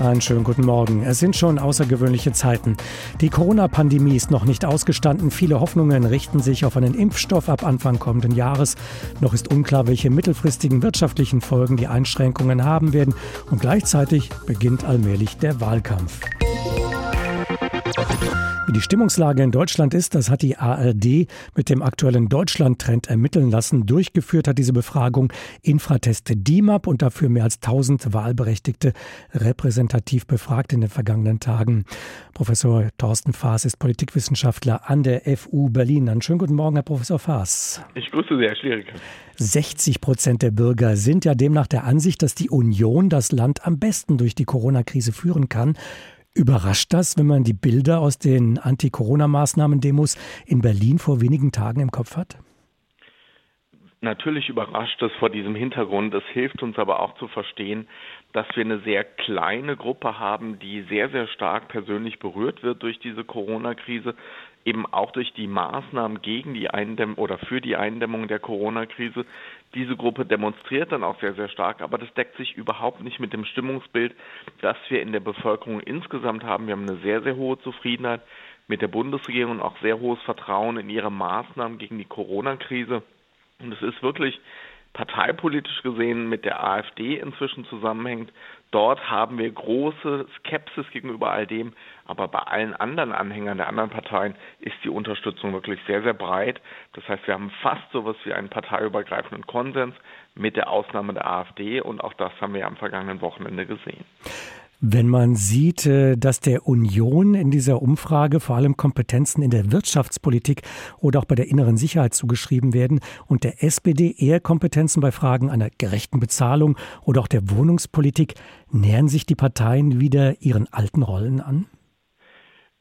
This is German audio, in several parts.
Einen schönen guten Morgen. Es sind schon außergewöhnliche Zeiten. Die Corona-Pandemie ist noch nicht ausgestanden. Viele Hoffnungen richten sich auf einen Impfstoff ab Anfang kommenden Jahres. Noch ist unklar, welche mittelfristigen wirtschaftlichen Folgen die Einschränkungen haben werden. Und gleichzeitig beginnt allmählich der Wahlkampf. Wie die Stimmungslage in Deutschland ist, das hat die ARD mit dem aktuellen Deutschland-Trend ermitteln lassen. Durchgeführt hat diese Befragung Infrateste DIMAP und dafür mehr als 1000 Wahlberechtigte repräsentativ befragt in den vergangenen Tagen. Professor Thorsten Faas ist Politikwissenschaftler an der FU Berlin. Einen schönen guten Morgen, Herr Professor Faas. Ich grüße Sie, Herr Schlierike. 60 Prozent der Bürger sind ja demnach der Ansicht, dass die Union das Land am besten durch die Corona-Krise führen kann. Überrascht das, wenn man die Bilder aus den Anti-Corona-Maßnahmen-Demos in Berlin vor wenigen Tagen im Kopf hat? Natürlich überrascht es vor diesem Hintergrund. Es hilft uns aber auch zu verstehen, dass wir eine sehr kleine Gruppe haben, die sehr, sehr stark persönlich berührt wird durch diese Corona-Krise, eben auch durch die Maßnahmen gegen die Eindämmung oder für die Eindämmung der Corona-Krise. Diese Gruppe demonstriert dann auch sehr, sehr stark, aber das deckt sich überhaupt nicht mit dem Stimmungsbild, das wir in der Bevölkerung insgesamt haben. Wir haben eine sehr, sehr hohe Zufriedenheit mit der Bundesregierung und auch sehr hohes Vertrauen in ihre Maßnahmen gegen die Corona-Krise. Und es ist wirklich parteipolitisch gesehen mit der AfD inzwischen zusammenhängt. Dort haben wir große Skepsis gegenüber all dem, aber bei allen anderen Anhängern der anderen Parteien ist die Unterstützung wirklich sehr, sehr breit. Das heißt, wir haben fast so etwas wie einen parteiübergreifenden Konsens mit der Ausnahme der AfD und auch das haben wir am vergangenen Wochenende gesehen. Wenn man sieht, äh, dass der Union in dieser Umfrage vor allem Kompetenzen in der Wirtschaftspolitik oder auch bei der inneren Sicherheit zugeschrieben werden und der SPD eher Kompetenzen bei Fragen einer gerechten Bezahlung oder auch der Wohnungspolitik, nähern sich die Parteien wieder ihren alten Rollen an?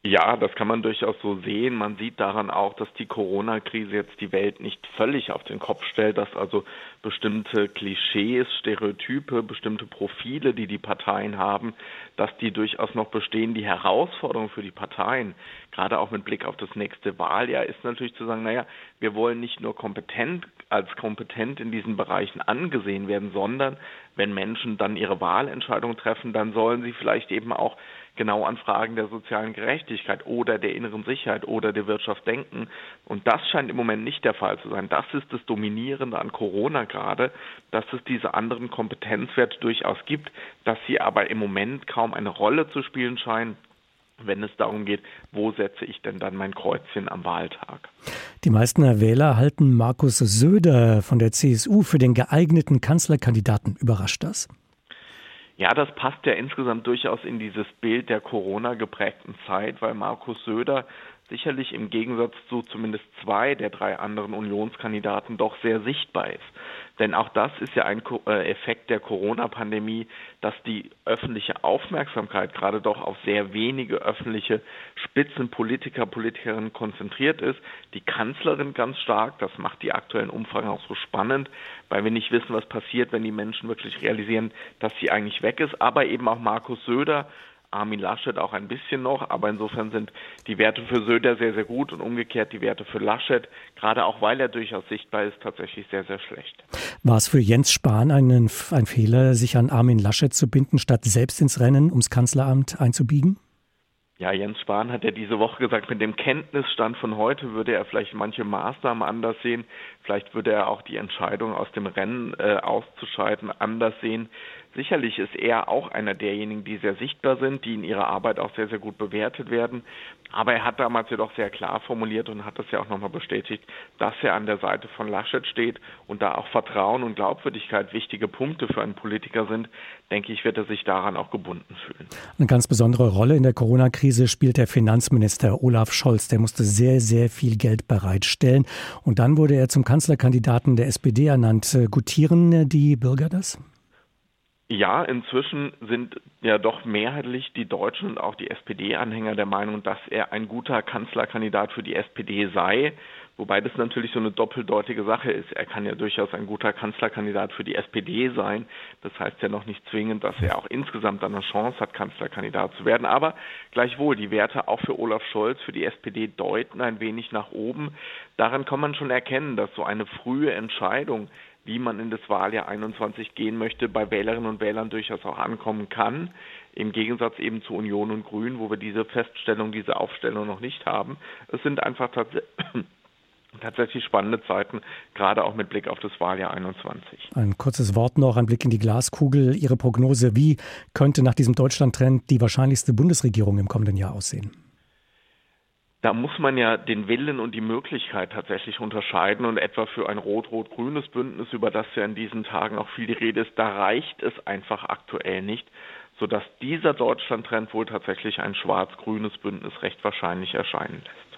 Ja, das kann man durchaus so sehen. Man sieht daran auch, dass die Corona-Krise jetzt die Welt nicht völlig auf den Kopf stellt, dass also bestimmte Klischees, Stereotype, bestimmte Profile, die die Parteien haben, dass die durchaus noch bestehen. Die Herausforderung für die Parteien, gerade auch mit Blick auf das nächste Wahljahr, ist natürlich zu sagen, naja, wir wollen nicht nur kompetent als kompetent in diesen Bereichen angesehen werden, sondern wenn Menschen dann ihre Wahlentscheidung treffen, dann sollen sie vielleicht eben auch genau an Fragen der sozialen Gerechtigkeit oder der inneren Sicherheit oder der Wirtschaft denken. Und das scheint im Moment nicht der Fall zu sein. Das ist das Dominierende an Corona gerade, dass es diese anderen Kompetenzwerte durchaus gibt, dass sie aber im Moment kaum eine Rolle zu spielen scheinen wenn es darum geht, wo setze ich denn dann mein Kreuzchen am Wahltag. Die meisten Wähler halten Markus Söder von der CSU für den geeigneten Kanzlerkandidaten. Überrascht das? Ja, das passt ja insgesamt durchaus in dieses Bild der Corona geprägten Zeit, weil Markus Söder sicherlich im Gegensatz zu zumindest zwei der drei anderen Unionskandidaten doch sehr sichtbar ist. Denn auch das ist ja ein äh, Effekt der Corona-Pandemie, dass die öffentliche Aufmerksamkeit gerade doch auf sehr wenige öffentliche Spitzenpolitiker, Politikerinnen konzentriert ist. Die Kanzlerin ganz stark, das macht die aktuellen Umfragen auch so spannend, weil wir nicht wissen, was passiert, wenn die Menschen wirklich realisieren, dass sie eigentlich weg ist. Aber eben auch Markus Söder, Armin Laschet auch ein bisschen noch, aber insofern sind die Werte für Söder sehr, sehr gut und umgekehrt die Werte für Laschet, gerade auch weil er durchaus sichtbar ist, tatsächlich sehr, sehr schlecht. War es für Jens Spahn einen, ein Fehler, sich an Armin Laschet zu binden, statt selbst ins Rennen ums Kanzleramt einzubiegen? Ja, Jens Spahn hat ja diese Woche gesagt, mit dem Kenntnisstand von heute würde er vielleicht manche Maßnahmen anders sehen. Vielleicht würde er auch die Entscheidung aus dem Rennen äh, auszuscheiden anders sehen. Sicherlich ist er auch einer derjenigen, die sehr sichtbar sind, die in ihrer Arbeit auch sehr, sehr gut bewertet werden. Aber er hat damals jedoch sehr klar formuliert und hat das ja auch nochmal bestätigt, dass er an der Seite von Laschet steht und da auch Vertrauen und Glaubwürdigkeit wichtige Punkte für einen Politiker sind, denke ich, wird er sich daran auch gebunden fühlen. Eine ganz besondere Rolle in der Corona-Krise spielt der Finanzminister Olaf Scholz. Der musste sehr, sehr viel Geld bereitstellen. Und dann wurde er zum Kanzlerkandidaten der SPD ernannt. Gutieren die Bürger das? Ja, inzwischen sind ja doch mehrheitlich die Deutschen und auch die SPD-Anhänger der Meinung, dass er ein guter Kanzlerkandidat für die SPD sei. Wobei das natürlich so eine doppeldeutige Sache ist. Er kann ja durchaus ein guter Kanzlerkandidat für die SPD sein. Das heißt ja noch nicht zwingend, dass er auch insgesamt eine Chance hat, Kanzlerkandidat zu werden. Aber gleichwohl, die Werte auch für Olaf Scholz, für die SPD deuten ein wenig nach oben. Daran kann man schon erkennen, dass so eine frühe Entscheidung wie man in das Wahljahr 21 gehen möchte, bei Wählerinnen und Wählern durchaus auch ankommen kann. im Gegensatz eben zu Union und Grün, wo wir diese Feststellung, diese Aufstellung noch nicht haben. Es sind einfach tatsächlich tatsächlich spannende Zeiten, gerade auch mit Blick auf das Wahljahr 21. Ein kurzes Wort noch, ein Blick in die Glaskugel. Ihre Prognose, wie könnte nach diesem Deutschland-Trend die wahrscheinlichste Bundesregierung im kommenden Jahr aussehen? Da muss man ja den Willen und die Möglichkeit tatsächlich unterscheiden und etwa für ein rot-rot-grünes Bündnis, über das ja in diesen Tagen auch viel die Rede ist, da reicht es einfach aktuell nicht, sodass dieser Deutschland-Trend wohl tatsächlich ein schwarz-grünes Bündnis recht wahrscheinlich erscheinen lässt.